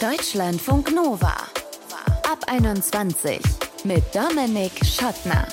Deutschlandfunk Nova. Ab 21 mit Dominik Schottner.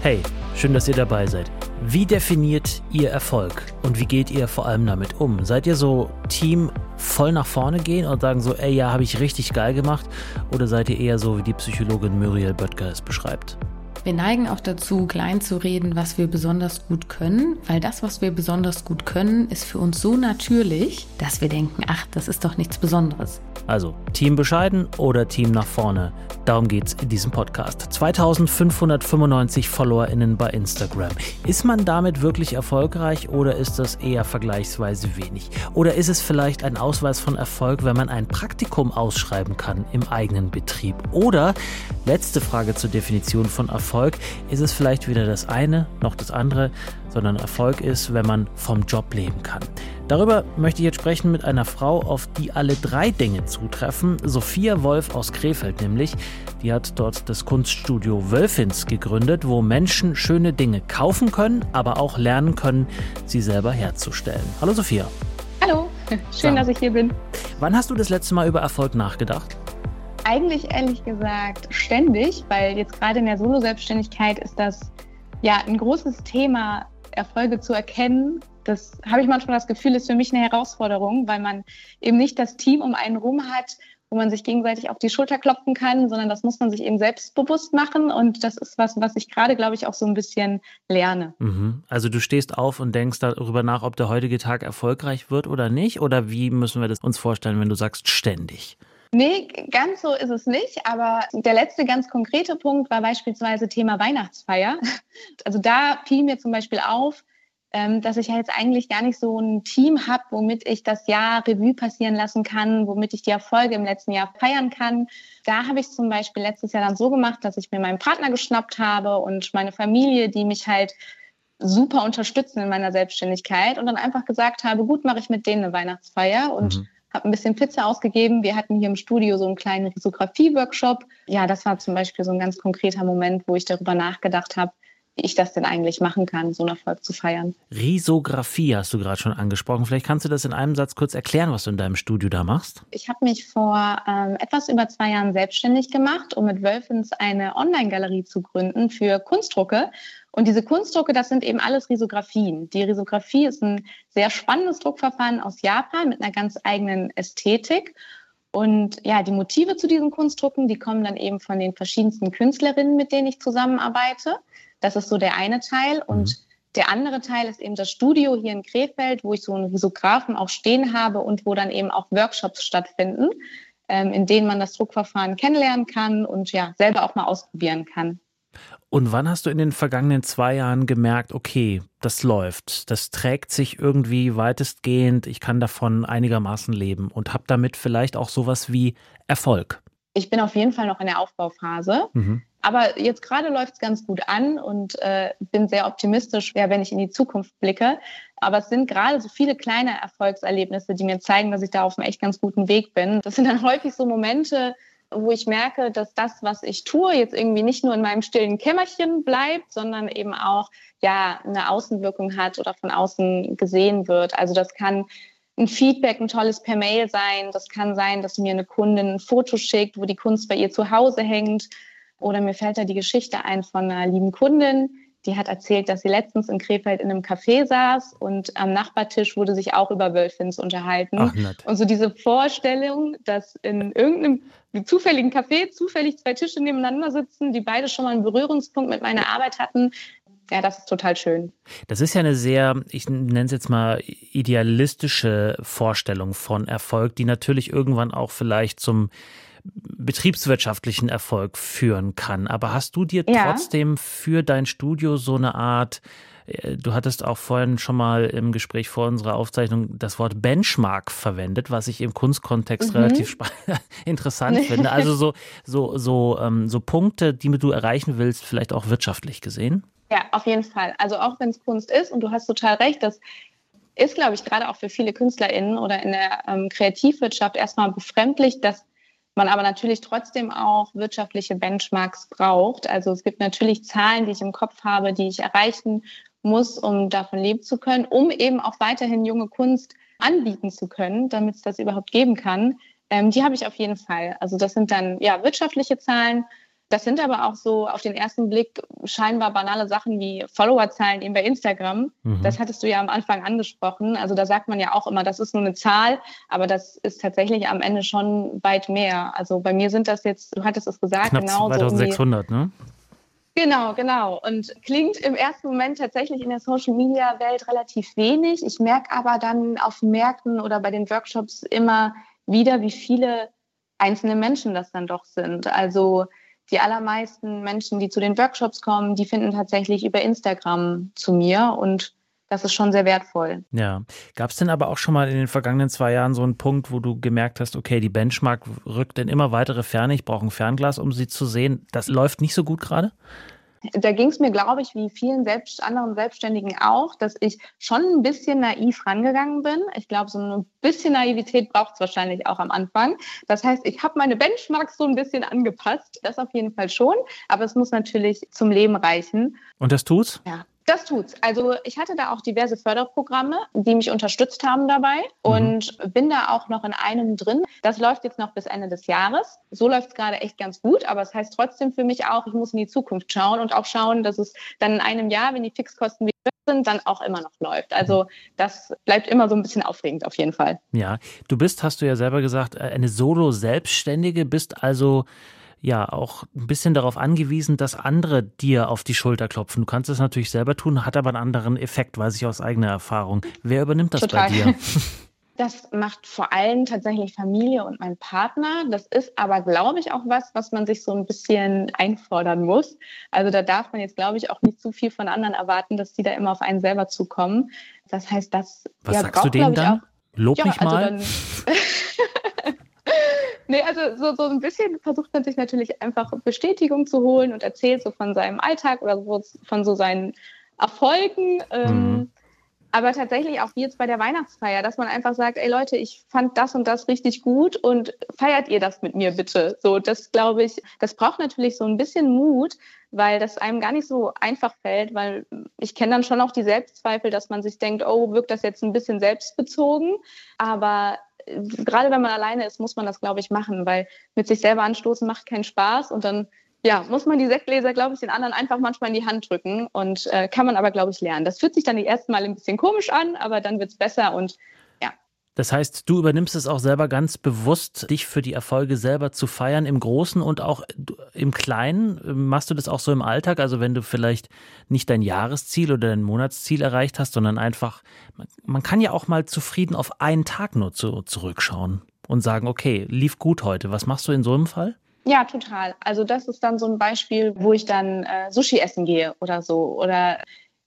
Hey, schön, dass ihr dabei seid. Wie definiert ihr Erfolg und wie geht ihr vor allem damit um? Seid ihr so Team voll nach vorne gehen und sagen so, ey, ja, habe ich richtig geil gemacht? Oder seid ihr eher so, wie die Psychologin Muriel Böttger es beschreibt? Wir neigen auch dazu, klein zu reden, was wir besonders gut können, weil das, was wir besonders gut können, ist für uns so natürlich, dass wir denken, ach, das ist doch nichts Besonderes. Also Team bescheiden oder Team nach vorne. Darum geht es in diesem Podcast. 2595 FollowerInnen bei Instagram. Ist man damit wirklich erfolgreich oder ist das eher vergleichsweise wenig? Oder ist es vielleicht ein Ausweis von Erfolg, wenn man ein Praktikum ausschreiben kann im eigenen Betrieb? Oder, letzte Frage zur Definition von Erfolg, ist es vielleicht weder das eine noch das andere, sondern Erfolg ist, wenn man vom Job leben kann. Darüber möchte ich jetzt sprechen mit einer Frau, auf die alle drei Dinge zutreffen. Sophia Wolf aus Krefeld nämlich. Die hat dort das Kunststudio Wölfins gegründet, wo Menschen schöne Dinge kaufen können, aber auch lernen können, sie selber herzustellen. Hallo Sophia. Hallo, schön, Sag. dass ich hier bin. Wann hast du das letzte Mal über Erfolg nachgedacht? Eigentlich ehrlich gesagt ständig, weil jetzt gerade in der Solo-Selbstständigkeit ist das ja ein großes Thema, Erfolge zu erkennen das habe ich manchmal das Gefühl, ist für mich eine Herausforderung, weil man eben nicht das Team um einen rum hat, wo man sich gegenseitig auf die Schulter klopfen kann, sondern das muss man sich eben selbstbewusst machen. Und das ist was, was ich gerade, glaube ich, auch so ein bisschen lerne. Mhm. Also du stehst auf und denkst darüber nach, ob der heutige Tag erfolgreich wird oder nicht? Oder wie müssen wir das uns vorstellen, wenn du sagst ständig? Nee, ganz so ist es nicht. Aber der letzte ganz konkrete Punkt war beispielsweise Thema Weihnachtsfeier. Also da fiel mir zum Beispiel auf, dass ich ja jetzt eigentlich gar nicht so ein Team habe, womit ich das Jahr Revue passieren lassen kann, womit ich die Erfolge im letzten Jahr feiern kann. Da habe ich zum Beispiel letztes Jahr dann so gemacht, dass ich mir meinen Partner geschnappt habe und meine Familie, die mich halt super unterstützen in meiner Selbstständigkeit und dann einfach gesagt habe, gut, mache ich mit denen eine Weihnachtsfeier und mhm. habe ein bisschen Pizza ausgegeben. Wir hatten hier im Studio so einen kleinen Risografie-Workshop. Ja, das war zum Beispiel so ein ganz konkreter Moment, wo ich darüber nachgedacht habe, ich das denn eigentlich machen kann, so einen Erfolg zu feiern. Risographie hast du gerade schon angesprochen. Vielleicht kannst du das in einem Satz kurz erklären, was du in deinem Studio da machst. Ich habe mich vor ähm, etwas über zwei Jahren selbstständig gemacht, um mit Wölfens eine Online-Galerie zu gründen für Kunstdrucke. Und diese Kunstdrucke, das sind eben alles Risographien. Die Risographie ist ein sehr spannendes Druckverfahren aus Japan mit einer ganz eigenen Ästhetik. Und ja, die Motive zu diesen Kunstdrucken, die kommen dann eben von den verschiedensten Künstlerinnen, mit denen ich zusammenarbeite. Das ist so der eine Teil. Und mhm. der andere Teil ist eben das Studio hier in Krefeld, wo ich so einen Risografen auch stehen habe und wo dann eben auch Workshops stattfinden, ähm, in denen man das Druckverfahren kennenlernen kann und ja, selber auch mal ausprobieren kann. Und wann hast du in den vergangenen zwei Jahren gemerkt, okay, das läuft, das trägt sich irgendwie weitestgehend, ich kann davon einigermaßen leben und habe damit vielleicht auch sowas wie Erfolg? Ich bin auf jeden Fall noch in der Aufbauphase. Mhm. Aber jetzt gerade läuft es ganz gut an und äh, bin sehr optimistisch, ja, wenn ich in die Zukunft blicke. Aber es sind gerade so viele kleine Erfolgserlebnisse, die mir zeigen, dass ich da auf einem echt ganz guten Weg bin. Das sind dann häufig so Momente, wo ich merke, dass das, was ich tue, jetzt irgendwie nicht nur in meinem stillen Kämmerchen bleibt, sondern eben auch ja eine Außenwirkung hat oder von außen gesehen wird. Also das kann ein Feedback, ein tolles per Mail sein. Das kann sein, dass mir eine Kundin ein Foto schickt, wo die Kunst bei ihr zu Hause hängt. Oder mir fällt da die Geschichte ein von einer lieben Kundin, die hat erzählt, dass sie letztens in Krefeld in einem Café saß und am Nachbartisch wurde sich auch über Wölfins unterhalten. Ach, und so diese Vorstellung, dass in irgendeinem zufälligen Café zufällig zwei Tische nebeneinander sitzen, die beide schon mal einen Berührungspunkt mit meiner Arbeit hatten, ja, das ist total schön. Das ist ja eine sehr, ich nenne es jetzt mal idealistische Vorstellung von Erfolg, die natürlich irgendwann auch vielleicht zum betriebswirtschaftlichen Erfolg führen kann. Aber hast du dir ja. trotzdem für dein Studio so eine Art äh, Du hattest auch vorhin schon mal im Gespräch vor unserer Aufzeichnung das Wort Benchmark verwendet, was ich im Kunstkontext mhm. relativ interessant finde. Also so, so, so, ähm, so Punkte, die du erreichen willst, vielleicht auch wirtschaftlich gesehen? Ja, auf jeden Fall. Also auch wenn es Kunst ist und du hast total recht, das ist, glaube ich, gerade auch für viele KünstlerInnen oder in der ähm, Kreativwirtschaft erstmal befremdlich, dass man aber natürlich trotzdem auch wirtschaftliche Benchmarks braucht. Also es gibt natürlich Zahlen, die ich im Kopf habe, die ich erreichen muss, um davon leben zu können, um eben auch weiterhin junge Kunst anbieten zu können, damit es das überhaupt geben kann, ähm, die habe ich auf jeden Fall. Also das sind dann ja wirtschaftliche Zahlen, das sind aber auch so auf den ersten Blick scheinbar banale Sachen wie Followerzahlen eben bei Instagram. Mhm. Das hattest du ja am Anfang angesprochen. Also da sagt man ja auch immer, das ist nur eine Zahl, aber das ist tatsächlich am Ende schon weit mehr. Also bei mir sind das jetzt, du hattest es gesagt, Knapp genau 2600, so ne? Genau, genau. Und klingt im ersten Moment tatsächlich in der Social-Media-Welt relativ wenig. Ich merke aber dann auf Märkten oder bei den Workshops immer wieder, wie viele einzelne Menschen das dann doch sind. Also die allermeisten Menschen, die zu den Workshops kommen, die finden tatsächlich über Instagram zu mir und das ist schon sehr wertvoll. Ja. Gab es denn aber auch schon mal in den vergangenen zwei Jahren so einen Punkt, wo du gemerkt hast, okay, die Benchmark rückt in immer weitere Ferne, ich brauche ein Fernglas, um sie zu sehen. Das läuft nicht so gut gerade? Da ging es mir, glaube ich, wie vielen selbst, anderen Selbstständigen auch, dass ich schon ein bisschen naiv rangegangen bin. Ich glaube, so ein bisschen Naivität braucht es wahrscheinlich auch am Anfang. Das heißt, ich habe meine Benchmarks so ein bisschen angepasst. Das auf jeden Fall schon. Aber es muss natürlich zum Leben reichen. Und das tut's? Ja. Das tut's. Also ich hatte da auch diverse Förderprogramme, die mich unterstützt haben dabei mhm. und bin da auch noch in einem drin. Das läuft jetzt noch bis Ende des Jahres. So läuft es gerade echt ganz gut, aber es das heißt trotzdem für mich auch, ich muss in die Zukunft schauen und auch schauen, dass es dann in einem Jahr, wenn die Fixkosten wieder sind, dann auch immer noch läuft. Also das bleibt immer so ein bisschen aufregend auf jeden Fall. Ja, du bist, hast du ja selber gesagt, eine Solo-Selbstständige, bist also ja auch ein bisschen darauf angewiesen, dass andere dir auf die Schulter klopfen. Du kannst es natürlich selber tun, hat aber einen anderen Effekt, weiß ich aus eigener Erfahrung. Wer übernimmt das Total. bei dir? Das macht vor allem tatsächlich Familie und mein Partner. Das ist aber, glaube ich, auch was, was man sich so ein bisschen einfordern muss. Also da darf man jetzt, glaube ich, auch nicht zu viel von anderen erwarten, dass die da immer auf einen selber zukommen. Das heißt, das was ja, sagst braucht, du denen dann? Auch, Lob ja, mich also mal. Dann, Nee, also so, so ein bisschen versucht man sich natürlich einfach Bestätigung zu holen und erzählt so von seinem Alltag oder so, von so seinen Erfolgen. Ähm, mhm. Aber tatsächlich auch jetzt bei der Weihnachtsfeier, dass man einfach sagt, ey Leute, ich fand das und das richtig gut und feiert ihr das mit mir bitte? So, das glaube ich, das braucht natürlich so ein bisschen Mut, weil das einem gar nicht so einfach fällt, weil ich kenne dann schon auch die Selbstzweifel, dass man sich denkt, oh, wirkt das jetzt ein bisschen selbstbezogen? Aber gerade wenn man alleine ist, muss man das, glaube ich, machen, weil mit sich selber anstoßen macht keinen Spaß und dann ja, muss man die Sektgläser, glaube ich, den anderen einfach manchmal in die Hand drücken und äh, kann man aber, glaube ich, lernen. Das fühlt sich dann die ersten Mal ein bisschen komisch an, aber dann wird es besser und das heißt, du übernimmst es auch selber ganz bewusst, dich für die Erfolge selber zu feiern, im Großen und auch im Kleinen. Machst du das auch so im Alltag? Also wenn du vielleicht nicht dein Jahresziel oder dein Monatsziel erreicht hast, sondern einfach, man kann ja auch mal zufrieden auf einen Tag nur zu, zurückschauen und sagen, okay, lief gut heute. Was machst du in so einem Fall? Ja, total. Also das ist dann so ein Beispiel, wo ich dann äh, Sushi essen gehe oder so oder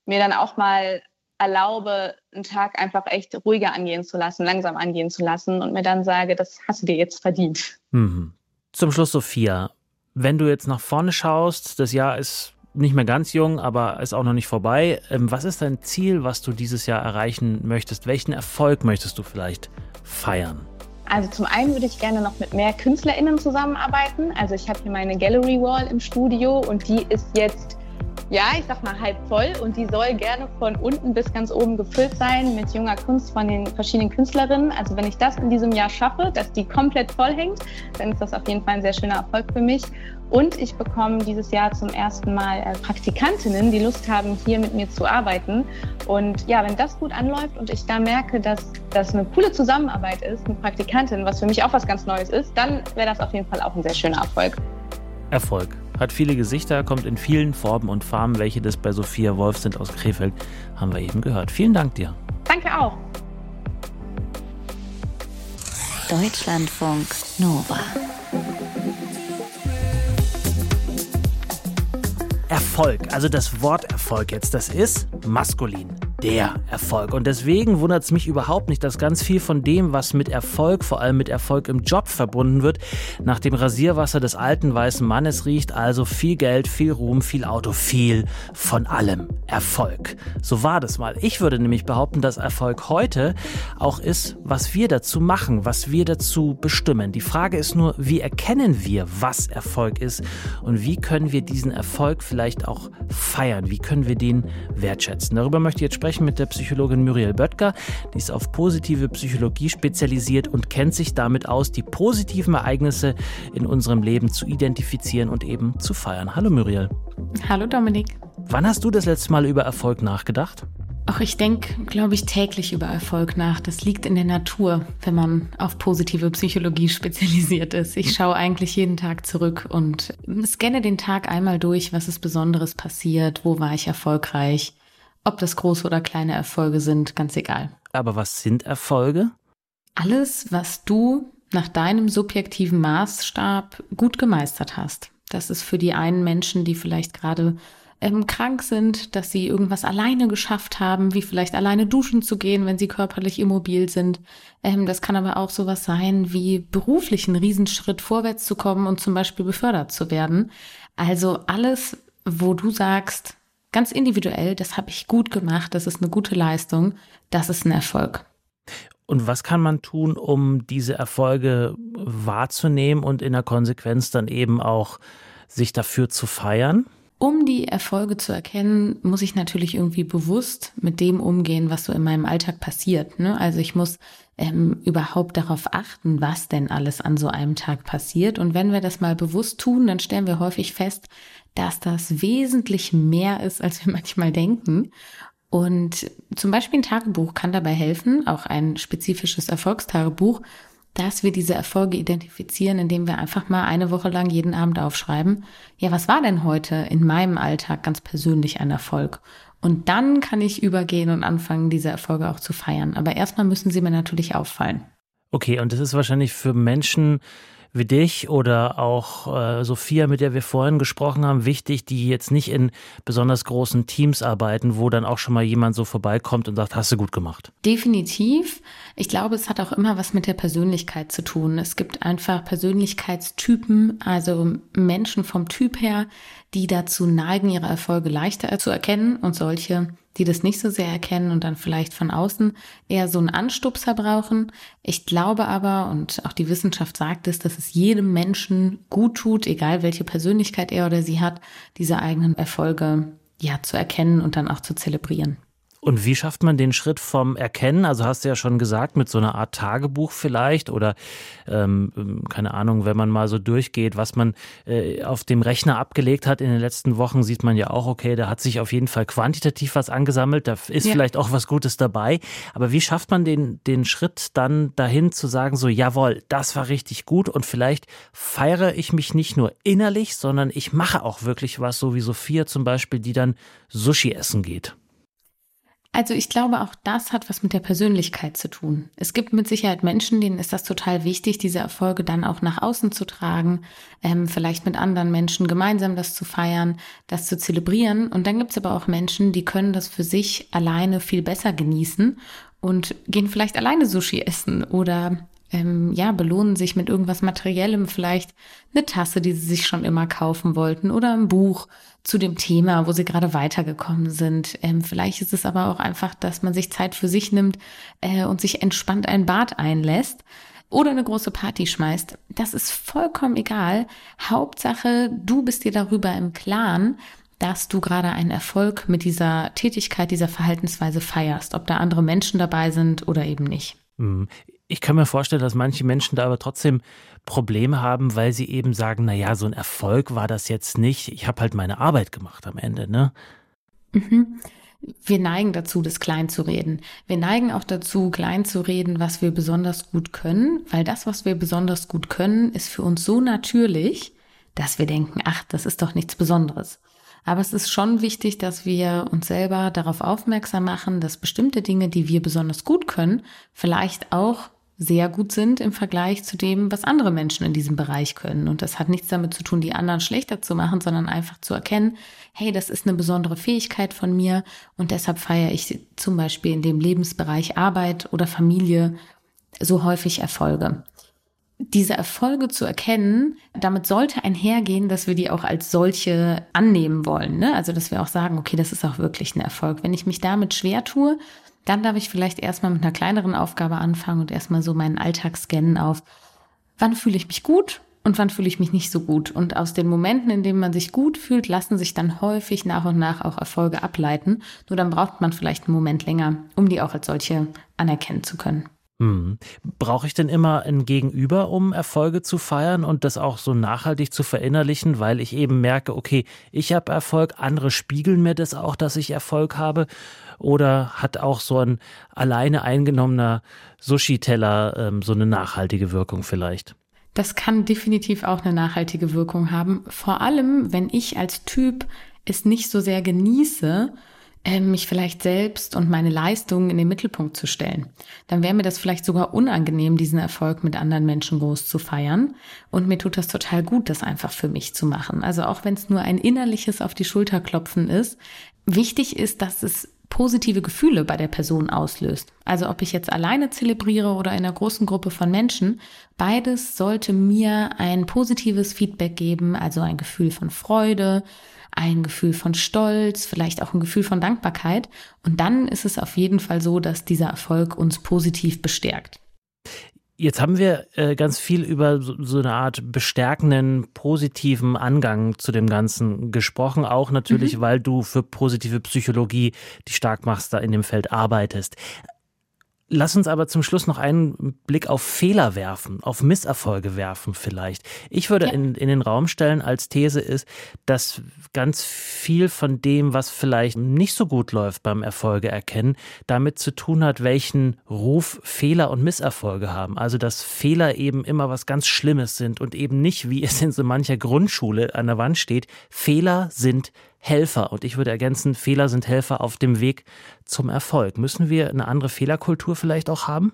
mir dann auch mal erlaube, einen Tag einfach echt ruhiger angehen zu lassen, langsam angehen zu lassen und mir dann sage, das hast du dir jetzt verdient. Mhm. Zum Schluss, Sophia, wenn du jetzt nach vorne schaust, das Jahr ist nicht mehr ganz jung, aber ist auch noch nicht vorbei. Ähm, was ist dein Ziel, was du dieses Jahr erreichen möchtest? Welchen Erfolg möchtest du vielleicht feiern? Also zum einen würde ich gerne noch mit mehr KünstlerInnen zusammenarbeiten. Also ich habe hier meine Gallery Wall im Studio und die ist jetzt ja, ich sag mal halb voll und die soll gerne von unten bis ganz oben gefüllt sein mit junger Kunst von den verschiedenen Künstlerinnen. Also wenn ich das in diesem Jahr schaffe, dass die komplett voll hängt, dann ist das auf jeden Fall ein sehr schöner Erfolg für mich. Und ich bekomme dieses Jahr zum ersten Mal äh, Praktikantinnen, die Lust haben, hier mit mir zu arbeiten. Und ja, wenn das gut anläuft und ich da merke, dass das eine coole Zusammenarbeit ist mit Praktikantinnen, was für mich auch was ganz Neues ist, dann wäre das auf jeden Fall auch ein sehr schöner Erfolg. Erfolg. Hat viele Gesichter, kommt in vielen Formen und Farben. Welche das bei Sophia Wolf sind aus Krefeld, haben wir eben gehört. Vielen Dank dir. Danke auch. Deutschlandfunk Nova. Erfolg, also das Wort Erfolg jetzt, das ist maskulin der Erfolg. Und deswegen wundert es mich überhaupt nicht, dass ganz viel von dem, was mit Erfolg, vor allem mit Erfolg im Job verbunden wird, nach dem Rasierwasser des alten weißen Mannes riecht. Also viel Geld, viel Ruhm, viel Auto, viel von allem Erfolg. So war das mal. Ich würde nämlich behaupten, dass Erfolg heute auch ist, was wir dazu machen, was wir dazu bestimmen. Die Frage ist nur, wie erkennen wir, was Erfolg ist und wie können wir diesen Erfolg vielleicht auch feiern? Wie können wir den wertschätzen? Darüber möchte ich jetzt sprechen sprechen mit der Psychologin Muriel Böttger. Die ist auf positive Psychologie spezialisiert und kennt sich damit aus, die positiven Ereignisse in unserem Leben zu identifizieren und eben zu feiern. Hallo Muriel. Hallo Dominik. Wann hast du das letzte Mal über Erfolg nachgedacht? Ach, ich denke, glaube ich, täglich über Erfolg nach. Das liegt in der Natur, wenn man auf positive Psychologie spezialisiert ist. Ich schaue eigentlich jeden Tag zurück und scanne den Tag einmal durch, was ist Besonderes passiert, wo war ich erfolgreich, ob das große oder kleine Erfolge sind, ganz egal. Aber was sind Erfolge? Alles, was du nach deinem subjektiven Maßstab gut gemeistert hast. Das ist für die einen Menschen, die vielleicht gerade ähm, krank sind, dass sie irgendwas alleine geschafft haben, wie vielleicht alleine duschen zu gehen, wenn sie körperlich immobil sind. Ähm, das kann aber auch sowas sein, wie beruflich einen Riesenschritt vorwärts zu kommen und zum Beispiel befördert zu werden. Also alles, wo du sagst, ganz individuell, das habe ich gut gemacht, das ist eine gute Leistung, das ist ein Erfolg. Und was kann man tun, um diese Erfolge wahrzunehmen und in der Konsequenz dann eben auch sich dafür zu feiern? Um die Erfolge zu erkennen, muss ich natürlich irgendwie bewusst mit dem umgehen, was so in meinem Alltag passiert. Ne? Also ich muss ähm, überhaupt darauf achten, was denn alles an so einem Tag passiert. Und wenn wir das mal bewusst tun, dann stellen wir häufig fest, dass das wesentlich mehr ist, als wir manchmal denken. Und zum Beispiel ein Tagebuch kann dabei helfen, auch ein spezifisches Erfolgstagebuch, dass wir diese Erfolge identifizieren, indem wir einfach mal eine Woche lang jeden Abend aufschreiben, ja, was war denn heute in meinem Alltag ganz persönlich ein Erfolg? Und dann kann ich übergehen und anfangen, diese Erfolge auch zu feiern. Aber erstmal müssen sie mir natürlich auffallen. Okay, und das ist wahrscheinlich für Menschen, wie dich oder auch äh, Sophia, mit der wir vorhin gesprochen haben, wichtig, die jetzt nicht in besonders großen Teams arbeiten, wo dann auch schon mal jemand so vorbeikommt und sagt, hast du gut gemacht? Definitiv. Ich glaube, es hat auch immer was mit der Persönlichkeit zu tun. Es gibt einfach Persönlichkeitstypen, also Menschen vom Typ her, die dazu neigen, ihre Erfolge leichter zu erkennen und solche, die das nicht so sehr erkennen und dann vielleicht von außen eher so einen Anstupser brauchen. Ich glaube aber, und auch die Wissenschaft sagt es, dass es jedem Menschen gut tut, egal welche Persönlichkeit er oder sie hat, diese eigenen Erfolge ja zu erkennen und dann auch zu zelebrieren. Und wie schafft man den Schritt vom Erkennen? Also hast du ja schon gesagt, mit so einer Art Tagebuch vielleicht oder ähm, keine Ahnung, wenn man mal so durchgeht, was man äh, auf dem Rechner abgelegt hat in den letzten Wochen, sieht man ja auch, okay, da hat sich auf jeden Fall quantitativ was angesammelt, da ist ja. vielleicht auch was Gutes dabei. Aber wie schafft man den, den Schritt dann dahin zu sagen, so, jawohl, das war richtig gut und vielleicht feiere ich mich nicht nur innerlich, sondern ich mache auch wirklich was, so wie Sophia zum Beispiel, die dann Sushi essen geht? Also ich glaube, auch das hat was mit der Persönlichkeit zu tun. Es gibt mit Sicherheit Menschen, denen ist das total wichtig, diese Erfolge dann auch nach außen zu tragen, ähm, vielleicht mit anderen Menschen gemeinsam das zu feiern, das zu zelebrieren. Und dann gibt es aber auch Menschen, die können das für sich alleine viel besser genießen und gehen vielleicht alleine Sushi essen oder ähm, ja, belohnen sich mit irgendwas Materiellem, vielleicht eine Tasse, die sie sich schon immer kaufen wollten oder ein Buch zu dem Thema, wo sie gerade weitergekommen sind. Ähm, vielleicht ist es aber auch einfach, dass man sich Zeit für sich nimmt äh, und sich entspannt ein Bad einlässt oder eine große Party schmeißt. Das ist vollkommen egal. Hauptsache, du bist dir darüber im Klaren, dass du gerade einen Erfolg mit dieser Tätigkeit, dieser Verhaltensweise feierst, ob da andere Menschen dabei sind oder eben nicht. Ich kann mir vorstellen, dass manche Menschen da aber trotzdem Probleme haben, weil sie eben sagen, na ja, so ein Erfolg war das jetzt nicht. Ich habe halt meine Arbeit gemacht am Ende, ne? Mhm. Wir neigen dazu, das klein zu reden. Wir neigen auch dazu, klein zu reden, was wir besonders gut können, weil das, was wir besonders gut können, ist für uns so natürlich, dass wir denken, ach, das ist doch nichts Besonderes. Aber es ist schon wichtig, dass wir uns selber darauf aufmerksam machen, dass bestimmte Dinge, die wir besonders gut können, vielleicht auch sehr gut sind im Vergleich zu dem, was andere Menschen in diesem Bereich können. Und das hat nichts damit zu tun, die anderen schlechter zu machen, sondern einfach zu erkennen, hey, das ist eine besondere Fähigkeit von mir und deshalb feiere ich zum Beispiel in dem Lebensbereich Arbeit oder Familie so häufig Erfolge. Diese Erfolge zu erkennen, damit sollte einhergehen, dass wir die auch als solche annehmen wollen. Ne? Also, dass wir auch sagen, okay, das ist auch wirklich ein Erfolg. Wenn ich mich damit schwer tue, dann darf ich vielleicht erstmal mit einer kleineren Aufgabe anfangen und erstmal so meinen Alltag scannen auf, wann fühle ich mich gut und wann fühle ich mich nicht so gut. Und aus den Momenten, in denen man sich gut fühlt, lassen sich dann häufig nach und nach auch Erfolge ableiten. Nur dann braucht man vielleicht einen Moment länger, um die auch als solche anerkennen zu können. Hm. Brauche ich denn immer ein Gegenüber, um Erfolge zu feiern und das auch so nachhaltig zu verinnerlichen, weil ich eben merke, okay, ich habe Erfolg, andere spiegeln mir das auch, dass ich Erfolg habe? Oder hat auch so ein alleine eingenommener Sushi-Teller ähm, so eine nachhaltige Wirkung vielleicht? Das kann definitiv auch eine nachhaltige Wirkung haben. Vor allem, wenn ich als Typ es nicht so sehr genieße, mich vielleicht selbst und meine Leistungen in den Mittelpunkt zu stellen. Dann wäre mir das vielleicht sogar unangenehm, diesen Erfolg mit anderen Menschen groß zu feiern. Und mir tut das total gut, das einfach für mich zu machen. Also auch wenn es nur ein innerliches auf die Schulter klopfen ist. Wichtig ist, dass es positive Gefühle bei der Person auslöst. Also ob ich jetzt alleine zelebriere oder in einer großen Gruppe von Menschen, beides sollte mir ein positives Feedback geben, also ein Gefühl von Freude, ein Gefühl von Stolz, vielleicht auch ein Gefühl von Dankbarkeit. Und dann ist es auf jeden Fall so, dass dieser Erfolg uns positiv bestärkt. Jetzt haben wir äh, ganz viel über so, so, eine Art bestärkenden, positiven Angang zu dem Ganzen gesprochen, auch natürlich, mhm. weil du für positive Psychologie, die stark machst, da in dem Feld arbeitest. Lass uns aber zum Schluss noch einen Blick auf Fehler werfen, auf Misserfolge werfen vielleicht. Ich würde ja. in, in den Raum stellen als These ist, dass ganz viel von dem, was vielleicht nicht so gut läuft beim Erfolge erkennen, damit zu tun hat, welchen Ruf Fehler und Misserfolge haben. Also dass Fehler eben immer was ganz Schlimmes sind und eben nicht, wie es in so mancher Grundschule an der Wand steht, Fehler sind Helfer. Und ich würde ergänzen, Fehler sind Helfer auf dem Weg zum Erfolg. Müssen wir eine andere Fehlerkultur vielleicht auch haben?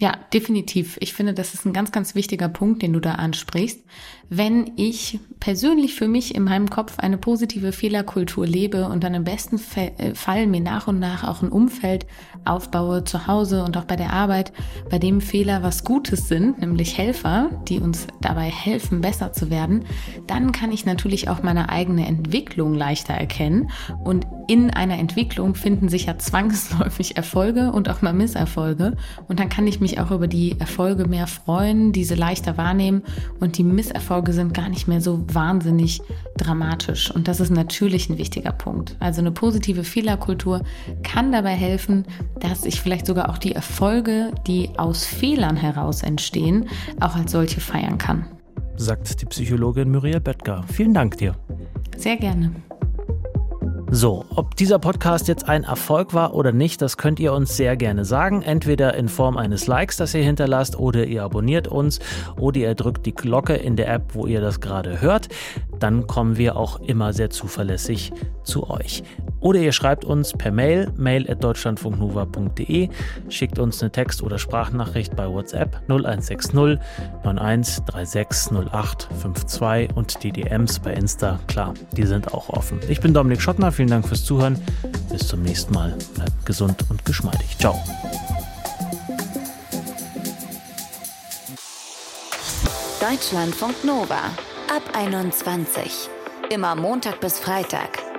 Ja, definitiv. Ich finde, das ist ein ganz, ganz wichtiger Punkt, den du da ansprichst. Wenn ich persönlich für mich in meinem Kopf eine positive Fehlerkultur lebe und dann im besten äh, Fall mir nach und nach auch ein Umfeld aufbaue, zu Hause und auch bei der Arbeit, bei dem Fehler was Gutes sind, nämlich Helfer, die uns dabei helfen, besser zu werden, dann kann ich natürlich auch meine eigene Entwicklung leichter erkennen. Und in einer Entwicklung finden sich ja zwangsläufig Erfolge und auch mal Misserfolge. Und dann kann ich mich auch über die Erfolge mehr freuen, diese leichter wahrnehmen und die Misserfolge sind gar nicht mehr so wahnsinnig dramatisch. Und das ist natürlich ein wichtiger Punkt. Also eine positive Fehlerkultur kann dabei helfen, dass ich vielleicht sogar auch die Erfolge, die aus Fehlern heraus entstehen, auch als solche feiern kann. Sagt die Psychologin Muriel Böttger. Vielen Dank dir. Sehr gerne. So, ob dieser Podcast jetzt ein Erfolg war oder nicht, das könnt ihr uns sehr gerne sagen. Entweder in Form eines Likes, das ihr hinterlasst, oder ihr abonniert uns, oder ihr drückt die Glocke in der App, wo ihr das gerade hört. Dann kommen wir auch immer sehr zuverlässig zu euch. Oder ihr schreibt uns per Mail, mail.deutschlandfunknova.de, schickt uns eine Text- oder Sprachnachricht bei WhatsApp 0160 91 36 08 52 und die DMs bei Insta, klar, die sind auch offen. Ich bin Dominik Schottner, vielen Dank fürs Zuhören. Bis zum nächsten Mal. Bleibt gesund und geschmeidig. Ciao. Deutschlandfunk Nova ab 21. Immer Montag bis Freitag